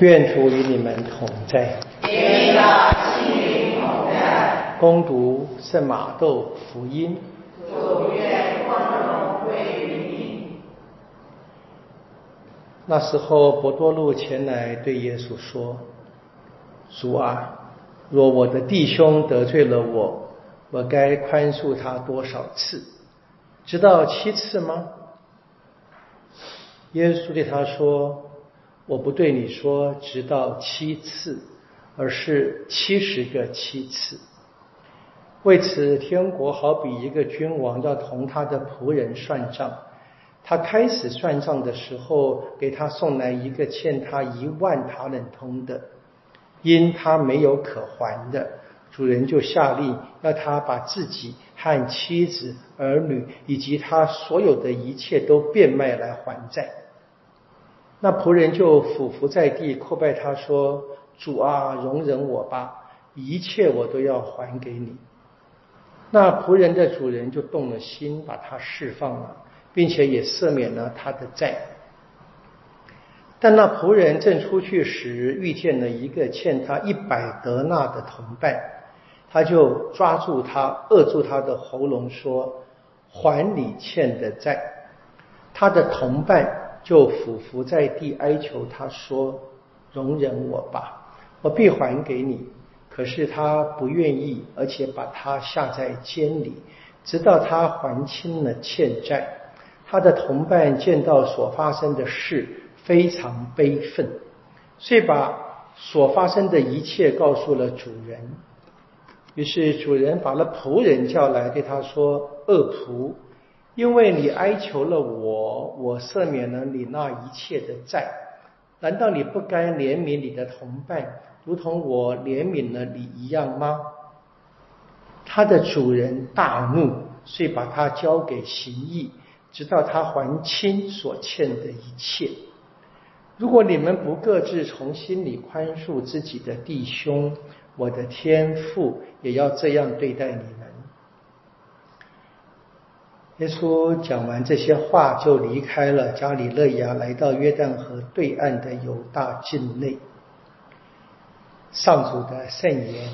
愿主与你们同在。也要心灵同在。攻读圣马窦福音。主愿光荣归于你。那时候，伯多禄前来对耶稣说：“主啊，若我的弟兄得罪了我，我该宽恕他多少次？直到七次吗？”耶稣对他说。我不对你说直到七次，而是七十个七次。为此，天国好比一个君王要同他的仆人算账。他开始算账的时候，给他送来一个欠他一万塔冷通的，因他没有可还的，主人就下令要他把自己和妻子、儿女以及他所有的一切都变卖来还债。那仆人就俯伏在地叩拜他说：“主啊，容忍我吧，一切我都要还给你。”那仆人的主人就动了心，把他释放了，并且也赦免了他的债。但那仆人正出去时，遇见了一个欠他一百德纳的同伴，他就抓住他，扼住他的喉咙，说：“还你欠的债。”他的同伴。就俯伏在地哀求他说：“容忍我吧，我必还给你。”可是他不愿意，而且把他下在监里，直到他还清了欠债。他的同伴见到所发生的事，非常悲愤，遂把所发生的一切告诉了主人。于是主人把了仆人叫来，对他说：“恶仆。”因为你哀求了我，我赦免了你那一切的债，难道你不该怜悯你的同伴，如同我怜悯了你一样吗？他的主人大怒，遂把他交给刑役，直到他还清所欠的一切。如果你们不各自从心里宽恕自己的弟兄，我的天父也要这样对待你们。耶稣讲完这些话，就离开了加里勒亚，来到约旦河对岸的犹大境内。上主的圣言。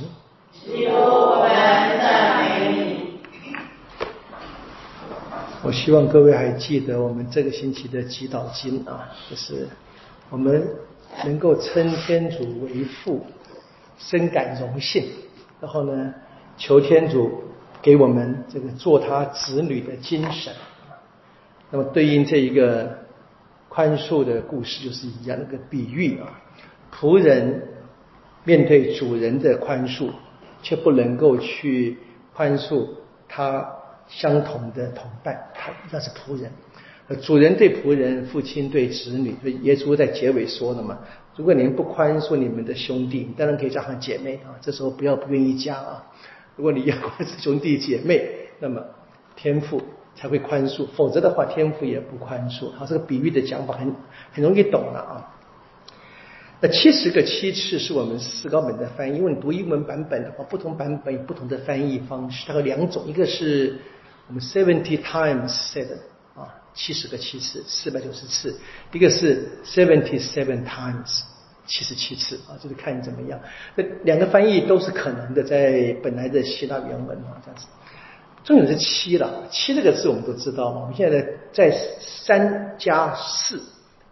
我们赞美你。我希望各位还记得我们这个星期的祈祷经啊，就是我们能够称天主为父，深感荣幸。然后呢，求天主。给我们这个做他子女的精神，那么对应这一个宽恕的故事就是一样，那个比喻啊，仆人面对主人的宽恕，却不能够去宽恕他相同的同伴，他那是仆人。主人对仆人，父亲对子女，所以耶稣在结尾说了嘛，如果你们不宽恕你们的兄弟，当然可以加上姐妹啊，这时候不要不愿意加啊。如果你要宽恕兄弟姐妹，那么天父才会宽恕；否则的话，天父也不宽恕。好，这个比喻的讲法很很容易懂了啊。那七十个七次是我们四高本的翻译，因为你读英文版本的话，不同版本有不同的翻译方式。它有两种，一个是我们 seventy times seven 啊，七十个七次，四百九十次；一个是 seventy seven times。七十七次啊，就是看你怎么样。那两个翻译都是可能的，在本来的希腊原文啊这样子。重点是七了，七这个字我们都知道嘛。我们现在在三加四，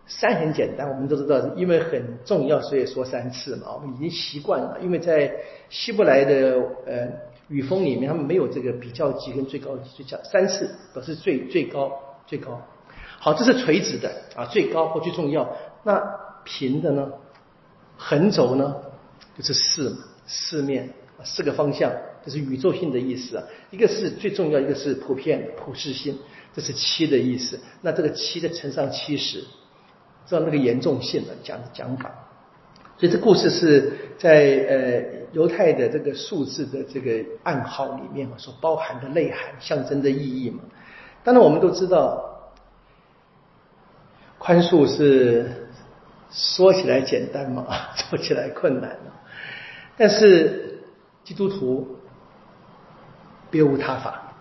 三很简单，我们都知道，因为很重要，所以说三次嘛。我们已经习惯了，因为在希伯来的呃语风里面，他们没有这个比较级跟最高级，就叫三次表示最最高最高。好，这是垂直的啊，最高或最重要。那平的呢？横轴呢，就是四嘛四面四个方向，这是宇宙性的意思啊。一个是最重要，一个是普遍普世性，这是七的意思。那这个七的乘上七十，知道那个严重性的讲讲法。所以这故事是在呃犹太的这个数字的这个暗号里面所包含的内涵、象征的意义嘛。当然我们都知道，宽恕是。说起来简单嘛，做起来困难但是基督徒别无他法，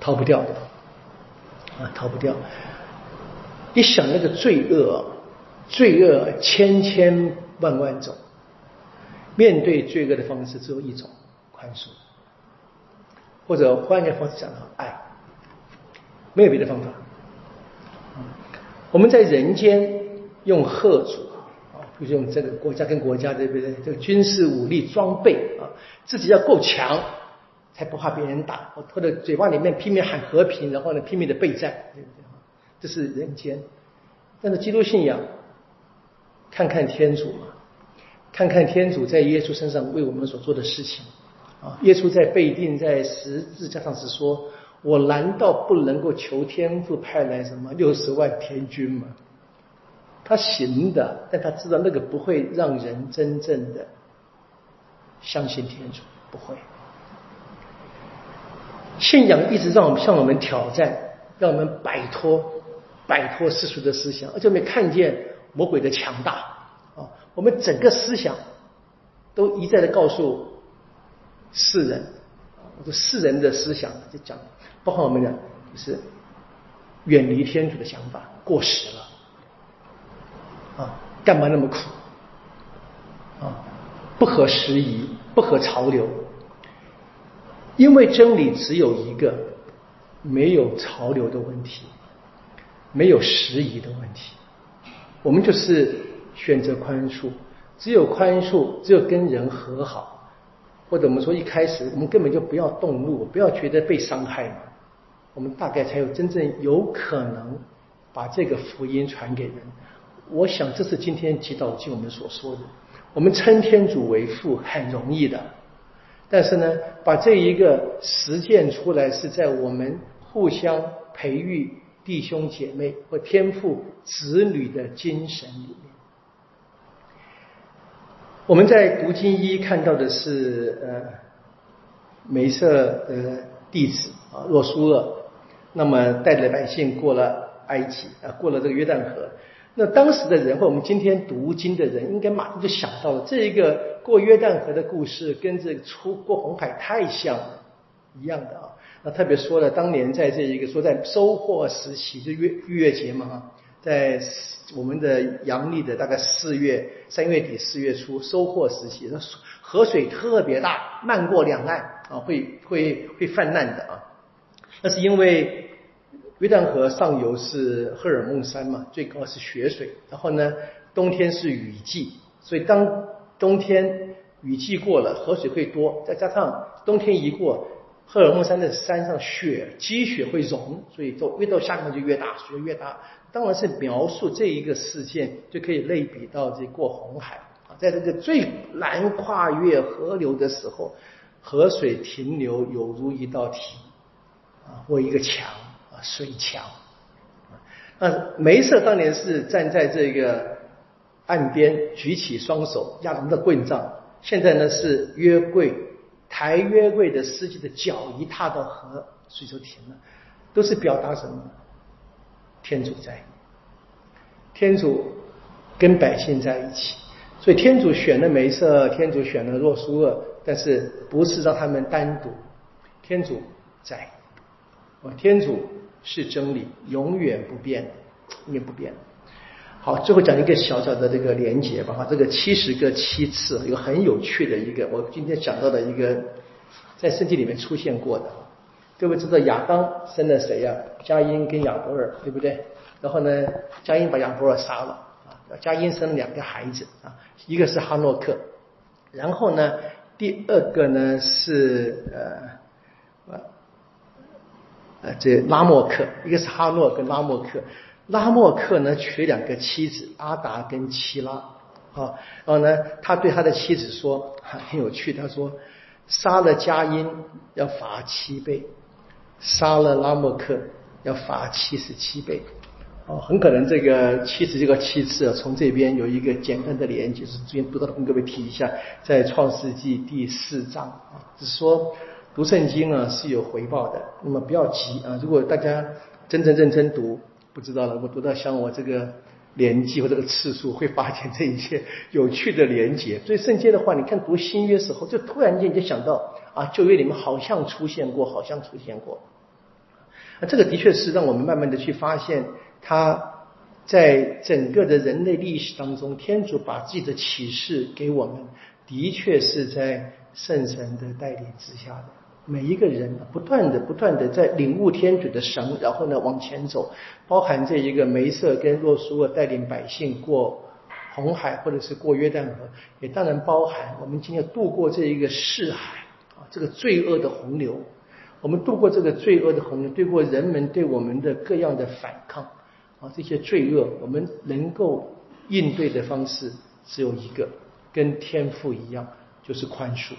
逃不掉的啊，逃不掉。一想那个罪恶，罪恶千千万万种，面对罪恶的方式只有一种：宽恕。或者换一个方式讲，爱，没有别的方法。我们在人间用贺主啊，就是用这个国家跟国家对不对？这个军事武力装备啊，自己要够强，才不怕别人打。或者嘴巴里面拼命喊和平，然后呢拼命的备战，对不对？这是人间。但是基督信仰，看看天主嘛，看看天主在耶稣身上为我们所做的事情。啊，耶稣在被定在十字架上是说：“我难道不能够求天父派来什么六十万天军吗？”他行的，但他知道那个不会让人真正的相信天主，不会。信仰一直让我们向我们挑战，让我们摆脱摆脱世俗的思想，而且我们看见魔鬼的强大啊！我们整个思想都一再的告诉。世人，我说世人的思想就讲，包括我们的就是远离天主的想法过时了，啊，干嘛那么苦？啊，不合时宜，不合潮流，因为真理只有一个，没有潮流的问题，没有时宜的问题，我们就是选择宽恕，只有宽恕，只有跟人和好。或者我们说一开始我们根本就不要动怒，不要觉得被伤害嘛，我们大概才有真正有可能把这个福音传给人。我想这是今天祈祷经我们所说的，我们称天主为父很容易的，但是呢，把这一个实践出来是在我们互相培育弟兄姐妹或天父子女的精神里面。我们在读经一看到的是呃，梅瑟的弟子啊，若苏厄，那么带着百姓过了埃及啊，过了这个约旦河。那当时的人或我们今天读经的人，应该马上就想到了这一个过约旦河的故事，跟这出过红海太像了一样的啊。那特别说了，当年在这一个说在收获时期，就月逾越节嘛哈。在我们的阳历的大概四月三月底四月初收获时期，那河水特别大，漫过两岸啊，会会会泛滥的啊。那是因为约旦河上游是赫尔蒙山嘛，最高是雪水，然后呢冬天是雨季，所以当冬天雨季过了，河水会多，再加上冬天一过，赫尔蒙山的山上雪积雪会融，所以都越到下面就越大，水越大。当然是描述这一个事件，就可以类比到这过红海啊，在这个最难跨越河流的时候，河水停留有如一道题啊，或一个墙，水墙那梅瑟当年是站在这个岸边，举起双手压着的棍杖，现在呢是约柜抬约柜的司机的脚一踏到河，水就停了，都是表达什么？天主在，天主跟百姓在一起，所以天主选了梅瑟，天主选了若苏厄，但是不是让他们单独，天主在，天主是真理，永远不变，永远不变。好，最后讲一个小小的这个连结吧，哈，这个七十个七次有很有趣的一个，我今天讲到的一个，在圣经里面出现过的。各位知道亚当生了谁呀？佳音跟亚伯尔，对不对？然后呢，佳音把亚伯尔杀了啊。佳音生了两个孩子啊，一个是哈诺克，然后呢，第二个呢是呃呃这拉莫克，一个是哈诺跟拉莫克。拉莫克呢娶两个妻子阿达跟齐拉啊，然后呢，他对他的妻子说很有趣，他说杀了佳音要罚七倍。杀了拉莫克要罚七十七倍，哦，很可能这个七十这个七次从这边有一个简单的连接，是之前读到的，跟各位提一下，在创世纪第四章啊，只是说读圣经啊是有回报的，那么不要急啊，如果大家真正认真读，不知道了，我读到像我这个年纪或这个次数，会发现这一些有趣的连接。所以圣经的话，你看读新约时候，就突然间就想到啊，旧约里面好像出现过，好像出现过。那这个的确是让我们慢慢的去发现，他在整个的人类历史当中，天主把自己的启示给我们，的确是在圣神的带领之下的。每一个人不断的、不断的在领悟天主的神，然后呢往前走，包含这一个梅瑟跟洛苏尔带领百姓过红海，或者是过约旦河，也当然包含我们今天渡过这一个世海啊，这个罪恶的洪流。我们度过这个罪恶的洪流，对过人们对我们的各样的反抗啊，这些罪恶，我们能够应对的方式只有一个，跟天父一样，就是宽恕。